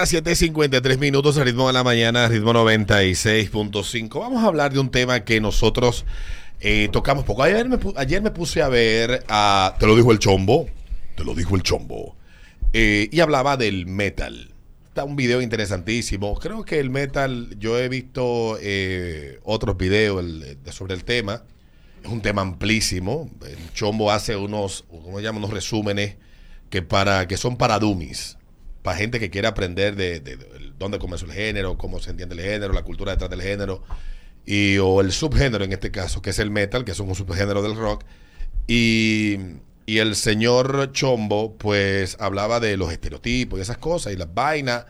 A 7.53 minutos, ritmo de la mañana, ritmo 96.5. Vamos a hablar de un tema que nosotros eh, tocamos poco. Ayer me, ayer me puse a ver, a, te lo dijo el chombo, te lo dijo el chombo, eh, y hablaba del metal. Está un video interesantísimo. Creo que el metal, yo he visto eh, otros videos sobre el tema. Es un tema amplísimo. El chombo hace unos, ¿cómo se llama? Unos resúmenes que, para, que son para dummies para gente que quiere aprender de, de- de dónde comenzó el género, cómo se entiende el género, la cultura detrás del género, y, o el subgénero en este caso, que es el metal, que es un subgénero del rock. Y, y el señor Chombo, pues hablaba de los estereotipos y esas cosas, y las vainas,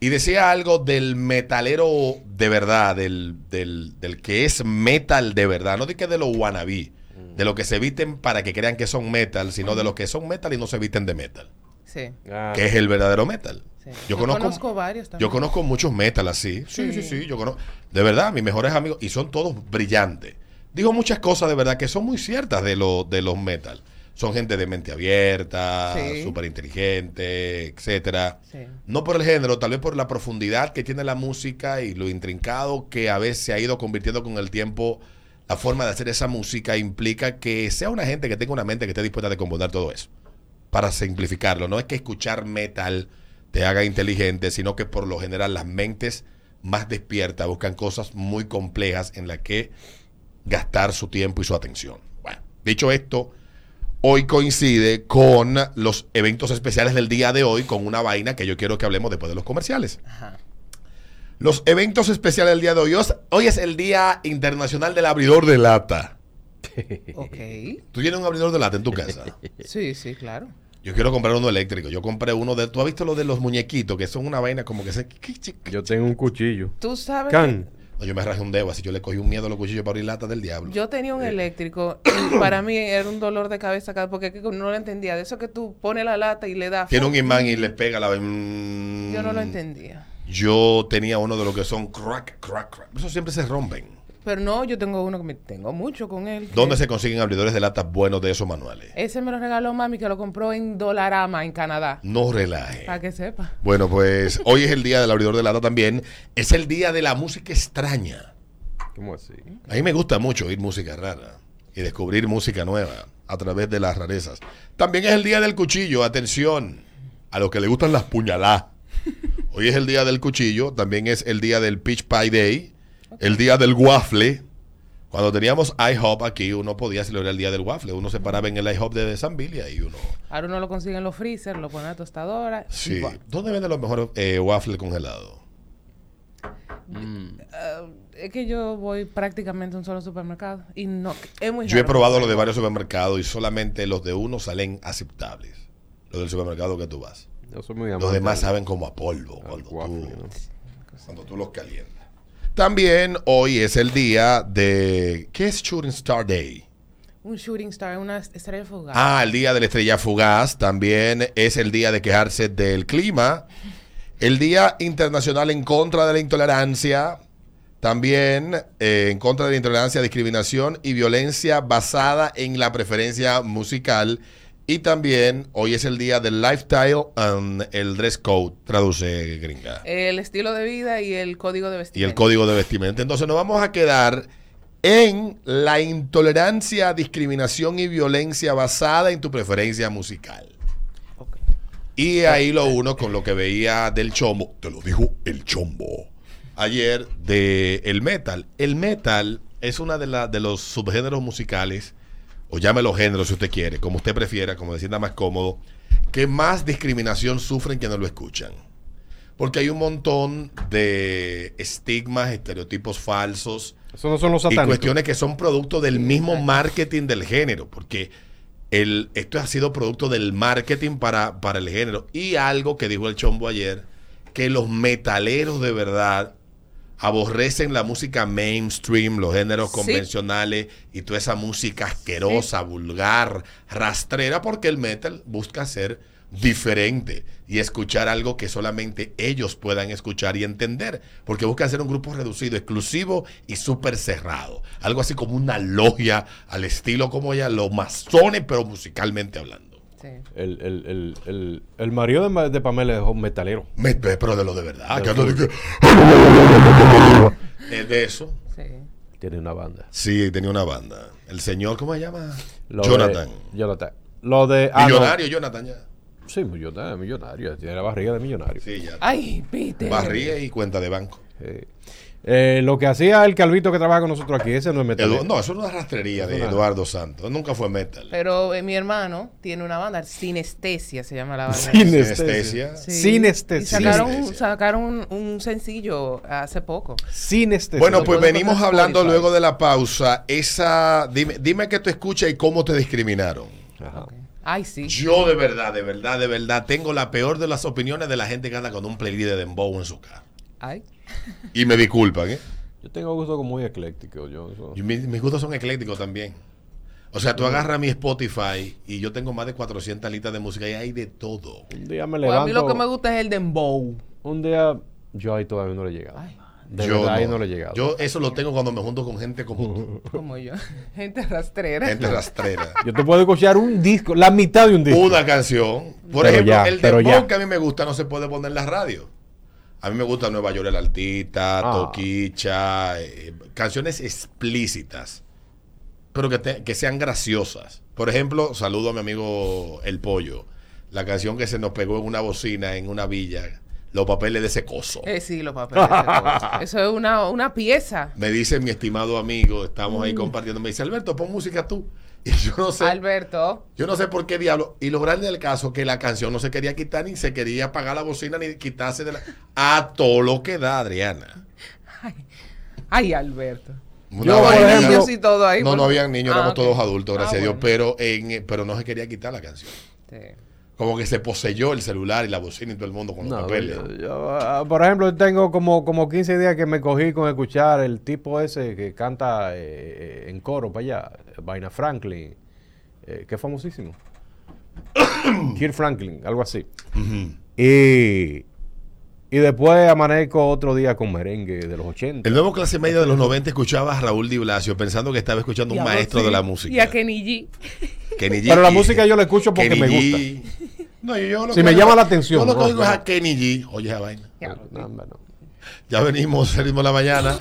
y decía algo del metalero de verdad, del, del, del que es metal de verdad, no de que de los wannabe, de lo que se visten para que crean que son metal, sino de los que son metal y no se visten de metal Sí. que es el verdadero metal. sí. Yo conozco, varios también. yo conozco muchos metal así. Sí, sí, sí, Sí. yo conozco. De verdad, mis mejores amigos, y son todos brillantes. Digo muchas cosas de verdad que son muy ciertas de, lo, de los metal. Son gente de mente abierta, Sí. súper inteligente, etcétera. Sí. No por el género, tal vez por la profundidad que tiene la música y lo intrincado que a veces se ha ido convirtiendo con el tiempo. La forma de hacer esa música implica que sea una gente que tenga una mente que esté dispuesta a componer todo eso para simplificarlo. No es que escuchar metal te haga inteligente, sino que por lo general las mentes más despiertas buscan cosas muy complejas en las que gastar su tiempo y su atención. Bueno, dicho esto, hoy coincide con los eventos especiales del día de hoy, con una vaina que yo quiero que hablemos después de los comerciales. Ajá. Los eventos especiales del día de hoy. Hoy es el Día Internacional del Abridor de Lata. Ok. ¿Tú tienes un abridor de lata en tu casa? Sí, sí, claro. Yo quiero comprar uno eléctrico. Yo compré uno de. ¿Tú has visto lo de los muñequitos? Que son una vaina como que se. Yo tengo un cuchillo. Tú sabes. Can. No, yo me rajé un dedo, así yo le cogí un miedo a los cuchillos para abrir latas del diablo. Yo tenía un eléctrico y para mí era un dolor de cabeza porque no lo entendía. De eso que tú pones la lata y le das. Tiene un imán y le pega la. mm. Yo no lo entendía. Yo tenía uno de los que son crack, crack, crack. Esos siempre se rompen. Pero no, yo tengo uno que me tengo mucho con él. ¿Dónde se consiguen abridores de latas buenos de esos manuales? Ese me lo regaló mami que lo compró en Dolarama en Canadá. No relaje. Para que sepa. Bueno, pues hoy es el día del abridor de lata también. Es el día de la música extraña. ¿Cómo así? A mí me gusta mucho oír música rara y descubrir música nueva a través de las rarezas. También es el día del cuchillo, atención, a los que les gustan las puñaladas. Hoy es el día del cuchillo, también es el día del Peach Pie Day, el día del waffle. Cuando teníamos IHOP aquí, uno podía celebrar el día del waffle. Uno se paraba en el IHOP de San Bill y ahí uno... Ahora uno lo consigue en los freezer, lo pone a la tostadora. Sí. ¿Dónde venden los mejores eh, waffles congelados? Ah, es que yo voy prácticamente a un solo supermercado y no es muy Yo he probado los de varios supermercados y solamente los de uno salen aceptables. Los del supermercado que tú vas. Yo soy muy Los demás saben como a polvo cuando waffle, tú, ¿no? cuando tú los calientas. También hoy es el día de... ¿Qué es Shooting Star Day? Un shooting star, una estrella fugaz. Ah, el día de la estrella fugaz. También es el día de quejarse del clima. El Día Internacional en contra de la intolerancia. También eh, en contra de la intolerancia, discriminación y violencia basada en la preferencia musical. Y también hoy es el día del lifestyle and el dress code, traduce gringa. El estilo de vida y el código de Y vestimenta. el código de vestimenta. Entonces nos vamos a quedar en la intolerancia, discriminación y violencia basada en tu preferencia musical. Ok. Y ahí lo uno con lo que veía del chombo, te lo dijo el chombo, ayer de el metal. El metal es una de, la- de los subgéneros musicales, o llámelo género si usted quiere, como usted prefiera, como se sienta más cómodo, que más discriminación sufren quienes lo escuchan. Porque hay un montón de estigmas, estereotipos falsos, Eso no son los y cuestiones que son producto del mismo marketing del género, porque el, esto ha sido producto del marketing para, para el género. Y algo que dijo el Chombo ayer, que los metaleros de verdad aborrecen la música mainstream, los géneros Sí. convencionales y toda esa música asquerosa, vulgar, rastrera, porque el metal busca ser diferente y escuchar algo que solamente ellos puedan escuchar y entender, porque buscan ser un grupo reducido, exclusivo y súper cerrado, algo así como una logia al estilo como ya los masones, pero musicalmente hablando. Sí. El, el, el, el, el marido de, de Pamela es un metalero. Me- pero de lo de verdad. de que- Es de eso. Sí. Tiene una banda. Sí, tenía una banda. El señor, ¿cómo se llama? Lo de- Jonathan. Jonathan. Lo de. ah, no. Millonario, Jonathan ya. Sí, millonario, millonario. Tiene la barriga de millonario. Sí, ya. Ay, Peter. Barría y cuenta de banco. Eh, eh, lo que hacía el calvito que trabaja con nosotros aquí, ese no es. Edu- no, eso es una rastrería de. Eduardo Santos. Nunca fue metal. Pero eh, mi hermano tiene una banda, Sinestesia se llama la banda. Sinestesia. Sí. Sinestesia. Y sacaron, Sinestesia. sacaron un, un sencillo hace poco. Sinestesia. Bueno, pues venimos hablando Spotify. luego de la pausa. Esa, dime, dime que tú escuchas y cómo te discriminaron. Ajá. Ay, sí. Yo de verdad, de verdad, de verdad, tengo la peor de las opiniones de la gente que anda con un playlist de Dembow en su carro. Ay. Y me disculpan, ¿eh? Yo tengo gusto como muy ecléctico. Yo, eso- Y mis, mis gustos son eclécticos también. O sea, tú agarras mi Spotify y yo tengo más de 400 listas de música y hay de todo. un día me Pues levanto. a mí lo que me gusta es el dembow. Un día yo ahí todavía no le he llegado. Ay. De yo verdad, ahí no le he llegado. Yo eso lo tengo cuando me junto con gente como tú, Como yo. Gente rastrera. gente rastrera. Yo te puedo escuchar un disco, la mitad de un disco. Una canción. Por Pero ejemplo, ya, el dembow ya. que a mí me gusta no se puede poner en la radio. A mí me gusta Nueva York el Altita, Ah. Toquicha, eh, canciones explícitas, pero que, te- que sean graciosas. Por ejemplo, saludo a mi amigo El Pollo, la canción que se nos pegó en una bocina en una villa, Los papeles de ese coso. Eh, sí, los papeles. de cosas. Eso es una, una pieza. Me dice mi estimado amigo, estamos Mm. ahí compartiendo, me dice, Alberto, pon música tú. Y yo no sé, Alberto. yo no sé por qué diablo. Y lo grande del caso que la canción no se quería quitar ni se quería apagar la bocina ni quitarse de la... A todo lo que da, Adriana. Ay, ay Alberto. Una Yo, niños y todo ahí. no, no habían niños, Ah, éramos ok. todos adultos, gracias Ah, a Dios, pero, en, pero no se quería quitar la canción. Sí. Como que se poseyó el celular y la bocina y todo el mundo con los No, papeles. yo- yo, ah, por ejemplo, tengo como, como 15 días que me cogí con escuchar el tipo ese que canta eh, en coro para allá, Vaina Franklin, eh, que es famosísimo. Kirk Franklin, algo así. Y, y después amanezco otro día con merengue de los 80. El nuevo clase media de los 90 escuchaba a Raúl Di Blasio pensando que estaba escuchando un maestro sí. de la Y a música. Kenny G. Kenny G. Pero la música yo la escucho porque Kenny me G. No, yo, yo lo Si que me llama la atención, Yo lo que ¿no? oigo es a Kenny G. Oye, esa vaina. No. Ya venimos, de la mañana.